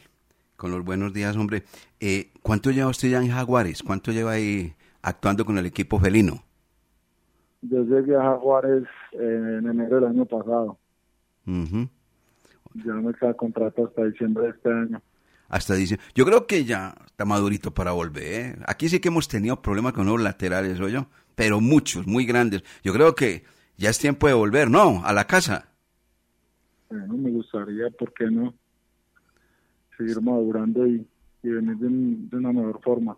con los buenos días, hombre. Eh, ¿Cuánto lleva usted ya en Jaguares? ¿Cuánto lleva ahí actuando con el equipo felino? Yo llegué a Jaguares eh, en enero del año pasado. Ujú. Ya me queda contrato hasta diciembre de este año. Hasta dice, yo creo que ya está madurito para volver. Aquí sí que hemos tenido problemas con los laterales, yo, pero muchos, muy grandes. Yo creo que ya es tiempo de volver, ¿no? A la casa. Bueno, me gustaría, ¿por qué no? seguir madurando y, y venir de, de una mejor forma.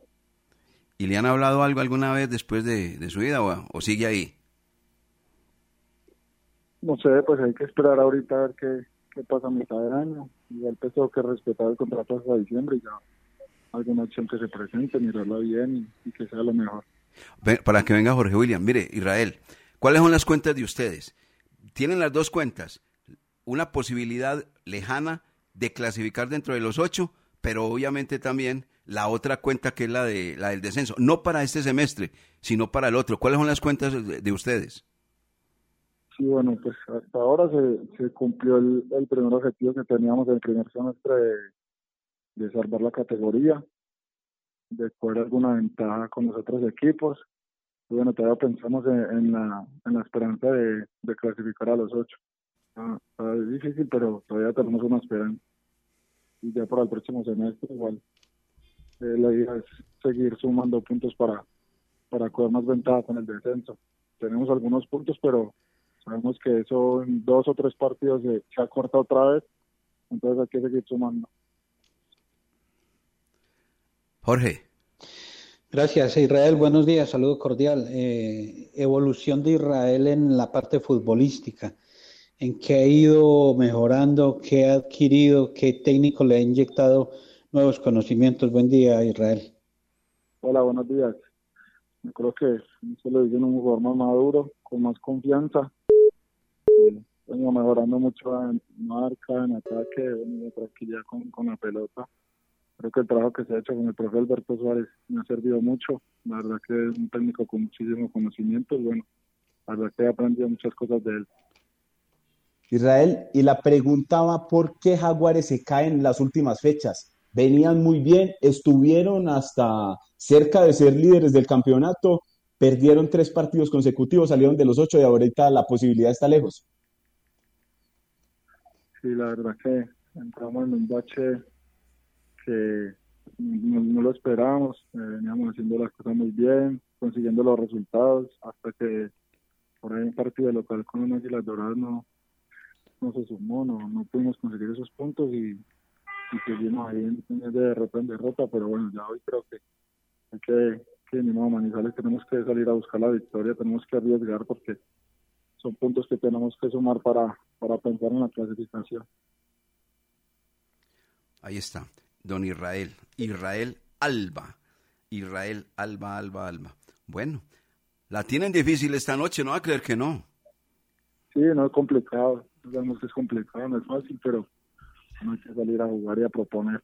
¿Y le han hablado algo alguna vez después de, de su vida o, o sigue ahí? No sé, pues hay que esperar ahorita a ver qué, qué pasa a mitad de año. Igual pues tengo que respetar el contrato hasta diciembre y ya alguna opción que se presente, mirarla bien y, y que sea lo mejor. Para que venga Jorge William. Mire, Israel, ¿cuáles son las cuentas de ustedes? Tienen las dos cuentas. Una posibilidad lejana de clasificar dentro de los ocho, pero obviamente también la otra cuenta que es la, de, la del descenso. No para este semestre, sino para el otro. ¿Cuáles son las cuentas de, de ustedes? Sí, bueno, pues hasta ahora se, cumplió el, primer objetivo que teníamos en el primer semestre de, salvar la categoría, de coger alguna ventaja con los otros equipos. Y bueno, todavía pensamos en, la, esperanza de, de clasificar a los ocho. Ah, ah, es difícil, pero todavía tenemos una esperanza. Y ya para el próximo semestre igual. eh, la idea es seguir sumando puntos para, para coger más ventaja con el descenso. Tenemos algunos puntos, pero sabemos que eso en dos o tres partidos se, se acorta otra vez, entonces hay que seguir sumando. Jorge. Gracias, Israel. Buenos días, saludo cordial. Eh, evolución de Israel en la parte futbolística. ¿En qué ha ido mejorando? ¿Qué ha adquirido? ¿Qué técnico le ha inyectado nuevos conocimientos? Buen día, Israel. Hola, buenos días. Yo creo que se lo dice un jugador más maduro, con más confianza. Vengo mejorando mucho en marca, en ataque, bueno, tranquilidad con, con la pelota. Creo que el trabajo que se ha hecho con el profe Alberto Suárez me ha servido mucho. La verdad que es un técnico con muchísimo conocimiento. y Bueno, la verdad que he aprendido muchas cosas de él. Israel, y la preguntaba por qué Jaguares se caen en las últimas fechas. Venían muy bien, estuvieron hasta cerca de ser líderes del campeonato, perdieron tres partidos consecutivos, salieron de los ocho y ahorita la posibilidad está lejos. Sí, la verdad que entramos en un bache que no, lo esperábamos. eh, veníamos haciendo las cosas muy bien, consiguiendo los resultados, hasta que por ahí un partido local con un Águilas Doradas no, no se sumó, no, no pudimos conseguir esos puntos y, y seguimos ahí en, en de derrota en derrota, pero bueno, ya hoy creo que hay que, que ni modo, Manizales tenemos que salir a buscar la victoria, tenemos que arriesgar porque son puntos que tenemos que sumar para, para pensar en la clasificación. Ahí está, don Israel. Israel Alba. Israel Alba, Alba, Alba. Bueno, la tienen difícil esta noche, no va a creer que no. Sí, no es complicado, sabemos que es complicado, no es fácil, pero no hay que salir a jugar y a proponer.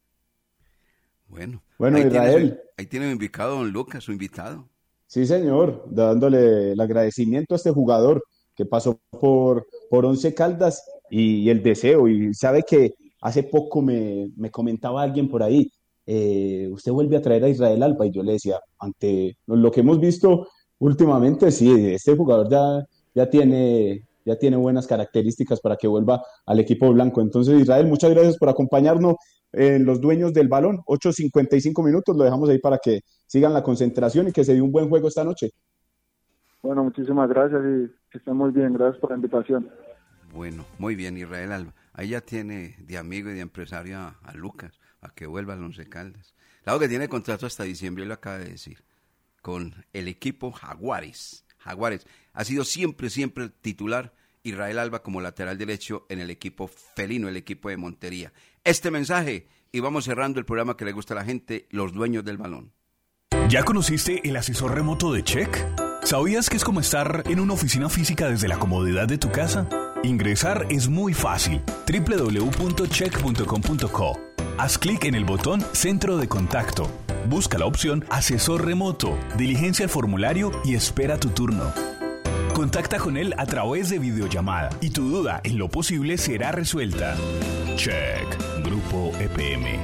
Bueno, Bueno, ahí tiene Israel. su- ahí tiene invitado don Lucas, su invitado. Sí, señor, dándole el agradecimiento a este jugador que pasó por, por Once Caldas y, el deseo. Y sabe que hace poco me, me comentaba alguien por ahí, eh, usted vuelve a traer a Israel Alba y yo le decía, ante lo que hemos visto últimamente, sí, este jugador ya, ya tiene, ya tiene buenas características para que vuelva al equipo blanco. Entonces, Israel, muchas gracias por acompañarnos en los dueños del balón. 8.55 minutos, lo dejamos ahí para que sigan la concentración y que se dé un buen juego esta noche. Bueno, muchísimas gracias y estén muy bien, gracias por la invitación. Bueno, muy bien, Israel Alba. Ahí ya tiene de amigo y de empresario a, a Lucas, a que vuelva al Once Caldas. Claro que tiene contrato hasta diciembre, lo acaba de decir, con el equipo Jaguares. Jaguares. Ha sido siempre, siempre el titular Israel Alba como lateral derecho en el equipo felino, el equipo de Montería. Este mensaje y vamos cerrando el programa que le gusta a la gente, los dueños del balón. ¿Ya conociste el asesor remoto de Check? ¿Sabías que es como estar en una oficina física desde la comodidad de tu casa? Ingresar es muy fácil. www.check.com.co. Haz clic en el botón Centro de Contacto. Busca la opción Asesor Remoto, diligencia el formulario y espera tu turno. Contacta con él a través de videollamada y tu duda en lo posible será resuelta. Check, Grupo EPM.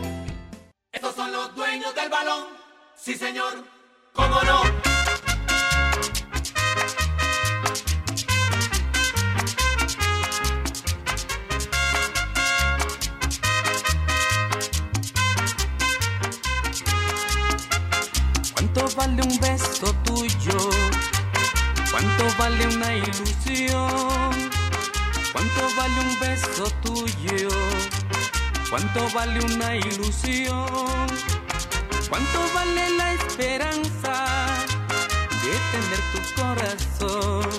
Estos son los dueños del balón. Sí, señor. ¿Cómo no? Vale un beso tuyo? ¿Cuánto vale una ilusión? ¿Cuánto vale un beso tuyo? ¿Cuánto vale una ilusión? ¿Cuánto vale la esperanza de tener tu corazón?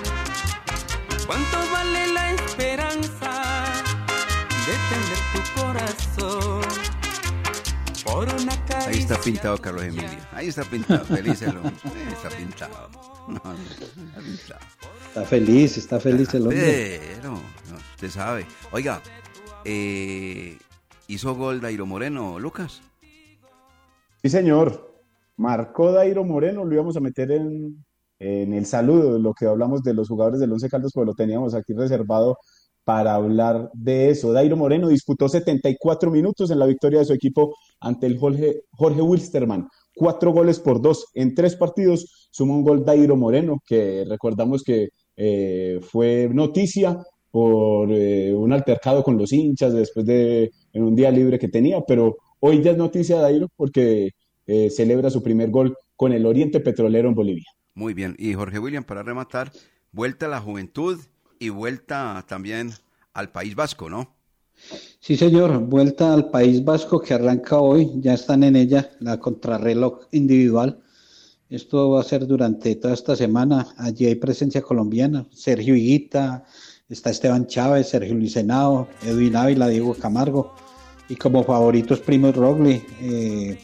¿Cuánto vale la esperanza de tener tu corazón? Por una caricia. Ahí está pintado Carlos Emilio. Ahí está pintado. Feliz el hombre. Ahí Está pintado. No, no, está pintado. Está feliz, está feliz el hombre. Pero, no, usted sabe. Oiga, eh, ¿hizo gol Dairo Moreno, Lucas? Sí, señor. Marcó Dairo Moreno, lo íbamos a meter en, en el saludo, lo que hablamos de los jugadores del Once Caldas, pues lo teníamos aquí reservado para hablar de eso. Dairo Moreno disputó 74 minutos en la victoria de su equipo ante el Jorge, Jorge Wilstermann. Cuatro goles por dos en tres partidos. Sumó un gol Dairo Moreno, que recordamos que eh, fue noticia por eh, un altercado con los hinchas después de en un día libre que tenía, pero hoy ya es noticia Dairo porque eh, celebra su primer gol con el Oriente Petrolero en Bolivia. Muy bien. Y Jorge William, para rematar, vuelta a la juventud y vuelta también al País Vasco, ¿no? Sí, señor, vuelta al País Vasco que arranca hoy, ya están en ella, la contrarreloj individual. Esto va a ser durante toda esta semana. Allí hay presencia colombiana, Sergio Higuita, está Esteban Chávez, Sergio Luis Henao, Edwin Ávila, Diego Camargo, y como favoritos Primo Rogli, eh,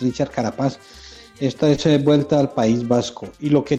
Richard Carapaz. Esta es eh, vuelta al País Vasco. Y lo que